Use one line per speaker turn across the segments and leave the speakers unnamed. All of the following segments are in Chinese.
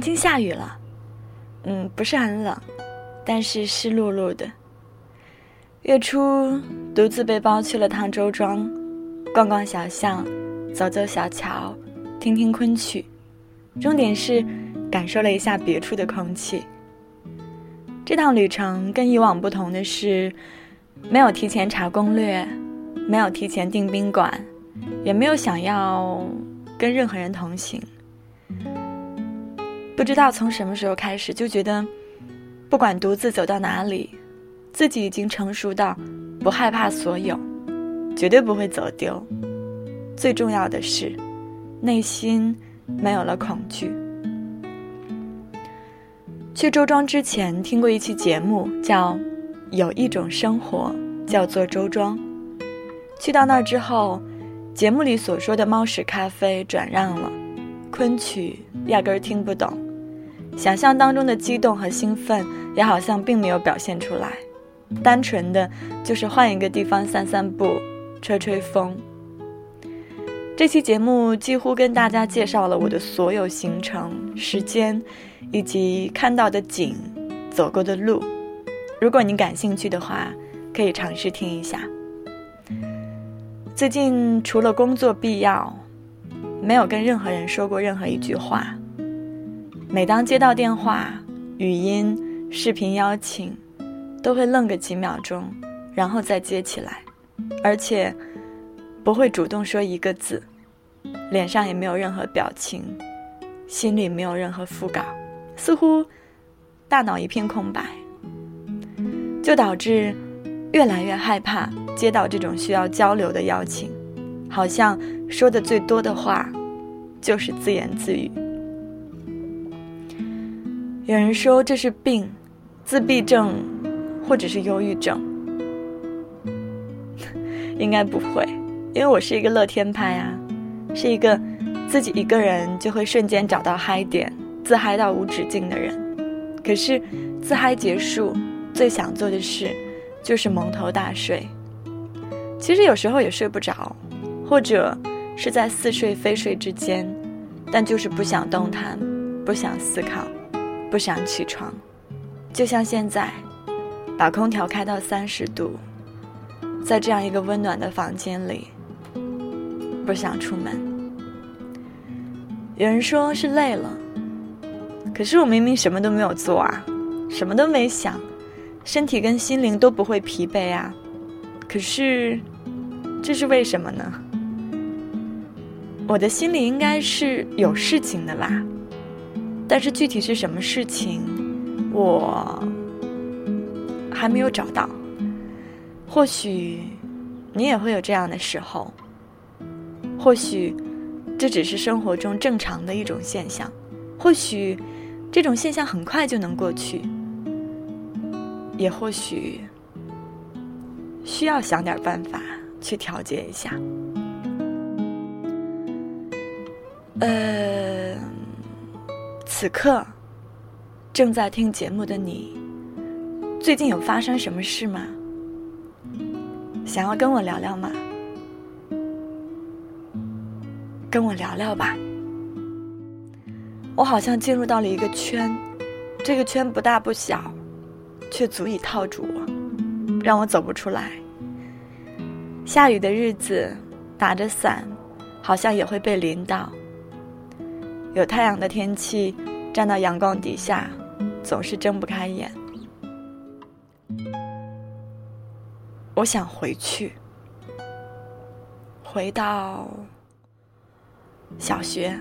南京下雨了，嗯，不是很冷，但是湿漉漉的。月初独自背包去了趟周庄，逛逛小巷，走走小桥，听听昆曲，重点是感受了一下别处的空气。这趟旅程跟以往不同的是，没有提前查攻略，没有提前订宾馆，也没有想要跟任何人同行。不知道从什么时候开始，就觉得不管独自走到哪里，自己已经成熟到不害怕所有，绝对不会走丢。最重要的是，内心没有了恐惧。去周庄之前听过一期节目，叫《有一种生活叫做周庄》。去到那儿之后，节目里所说的猫屎咖啡转让了，昆曲压根儿听不懂，想象当中的激动和兴奋也好像并没有表现出来，单纯的就是换一个地方散散步、吹吹风。这期节目几乎跟大家介绍了我的所有行程时间。以及看到的景，走过的路，如果你感兴趣的话，可以尝试听一下。最近除了工作必要，没有跟任何人说过任何一句话。每当接到电话、语音、视频邀请，都会愣个几秒钟，然后再接起来，而且不会主动说一个字，脸上也没有任何表情，心里没有任何副稿。似乎大脑一片空白，就导致越来越害怕接到这种需要交流的邀请，好像说的最多的话就是自言自语。有人说这是病，自闭症，或者是忧郁症，应该不会，因为我是一个乐天派啊，是一个自己一个人就会瞬间找到嗨点。自嗨到无止境的人，可是自嗨结束，最想做的事就是蒙头大睡。其实有时候也睡不着，或者是在似睡非睡之间，但就是不想动弹，不想思考，不想起床。就像现在，把空调开到三十度，在这样一个温暖的房间里，不想出门。有人说是累了。可是我明明什么都没有做啊，什么都没想，身体跟心灵都不会疲惫啊。可是，这是为什么呢？我的心里应该是有事情的啦，但是具体是什么事情，我还没有找到。或许你也会有这样的时候，或许这只是生活中正常的一种现象，或许。这种现象很快就能过去，也或许需要想点办法去调节一下。呃，此刻正在听节目的你，最近有发生什么事吗？想要跟我聊聊吗？跟我聊聊吧。我好像进入到了一个圈，这个圈不大不小，却足以套住我，让我走不出来。下雨的日子，打着伞，好像也会被淋到。有太阳的天气，站到阳光底下，总是睁不开眼。我想回去，回到小学。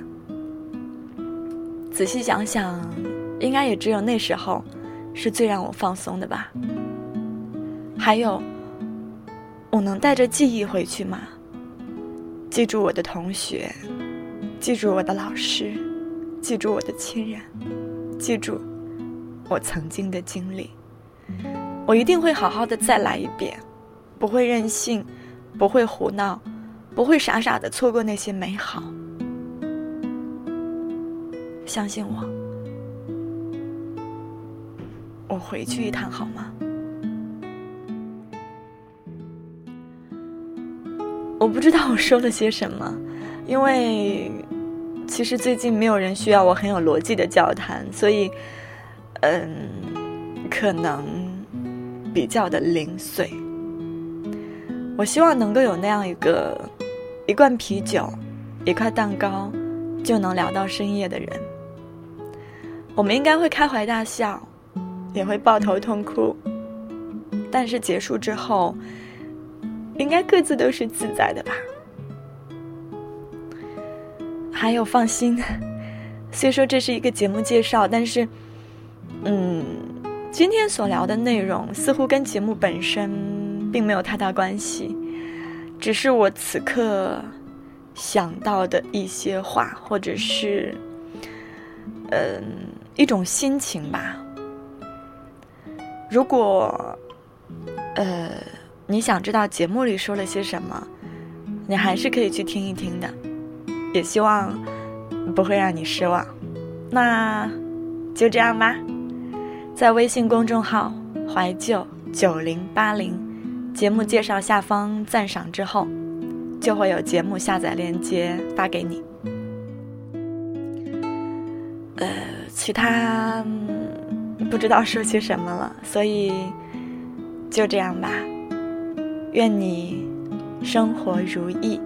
仔细想想，应该也只有那时候，是最让我放松的吧。还有，我能带着记忆回去吗？记住我的同学，记住我的老师，记住我的亲人，记住我曾经的经历。我一定会好好的再来一遍，不会任性，不会胡闹，不会傻傻的错过那些美好。相信我，我回去一趟好吗？我不知道我说了些什么，因为其实最近没有人需要我很有逻辑的交谈，所以，嗯，可能比较的零碎。我希望能够有那样一个一罐啤酒、一块蛋糕就能聊到深夜的人。我们应该会开怀大笑，也会抱头痛哭，但是结束之后，应该各自都是自在的吧。还有放心，虽说这是一个节目介绍，但是，嗯，今天所聊的内容似乎跟节目本身。并没有太大关系，只是我此刻想到的一些话，或者是，嗯，一种心情吧。如果，呃，你想知道节目里说了些什么，你还是可以去听一听的，也希望不会让你失望。那就这样吧，在微信公众号“怀旧九零八零”。节目介绍下方赞赏之后，就会有节目下载链接发给你。呃，其他不知道说些什么了，所以就这样吧。愿你生活如意，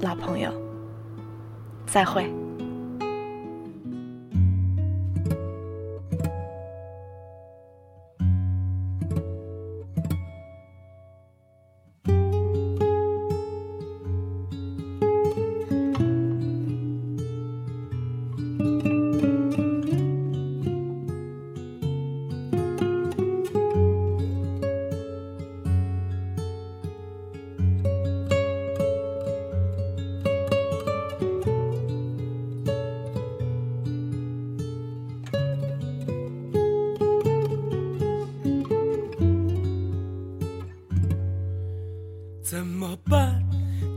老朋友，再会。
怎么办，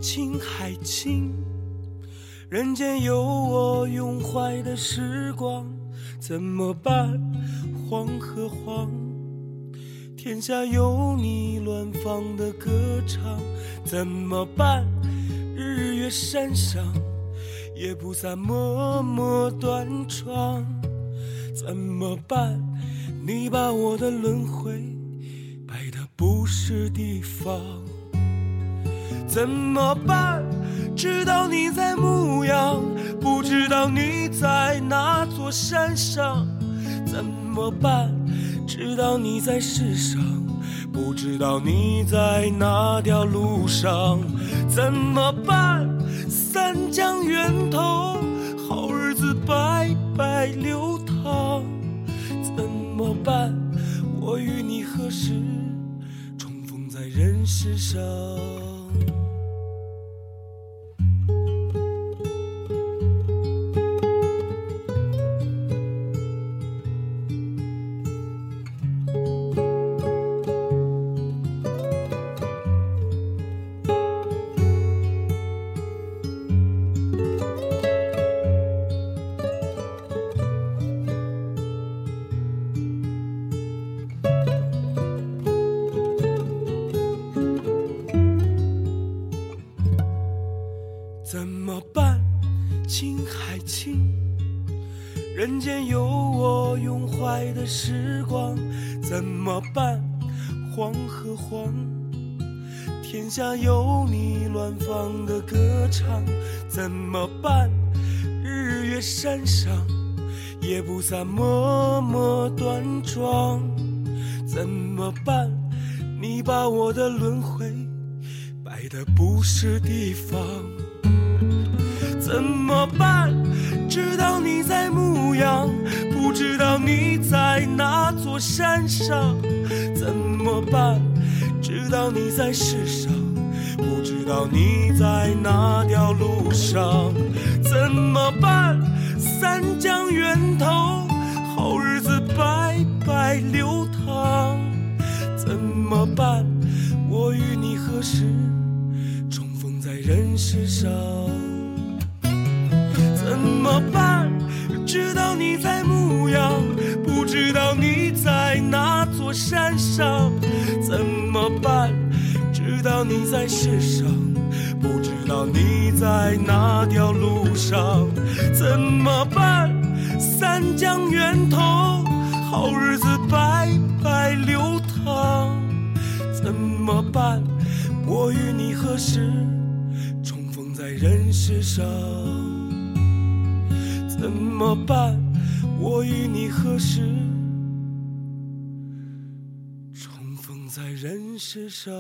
青海青？人间有我永怀的时光。怎么办，黄河黄？天下有你乱放的歌唱。怎么办，日月山上，也不散默默断肠。怎么办，你把我的轮回摆的不是地方。怎么办？知道你在牧羊，不知道你在哪座山上。怎么办？知道你在世上，不知道你在哪条路上。怎么办？三江源头，好日子白白流淌。怎么办？我与你何时重逢在人世上？怎人间有我永怀的时光。怎么办，黄和黄？天下有你乱放的歌唱。怎么办，日月山上，也不散默默端庄。怎么办，你把我的轮回摆的不是地方。怎么办？知道你在牧羊，不知道你在哪座山上。怎么办？知道你在世上，不知道你在哪条路上。怎么办？三江源头，好日子白白流淌。怎么办？我与你何时重逢在人世上？怎么办？知道你在牧羊，不知道你在哪座山上。怎么办？知道你在世上，不知道你。在哪条路上，怎么办？三江源头，好日子白白流淌，怎么办？我与你何时重逢在人世上？怎么办？我与你何时重逢在人世上？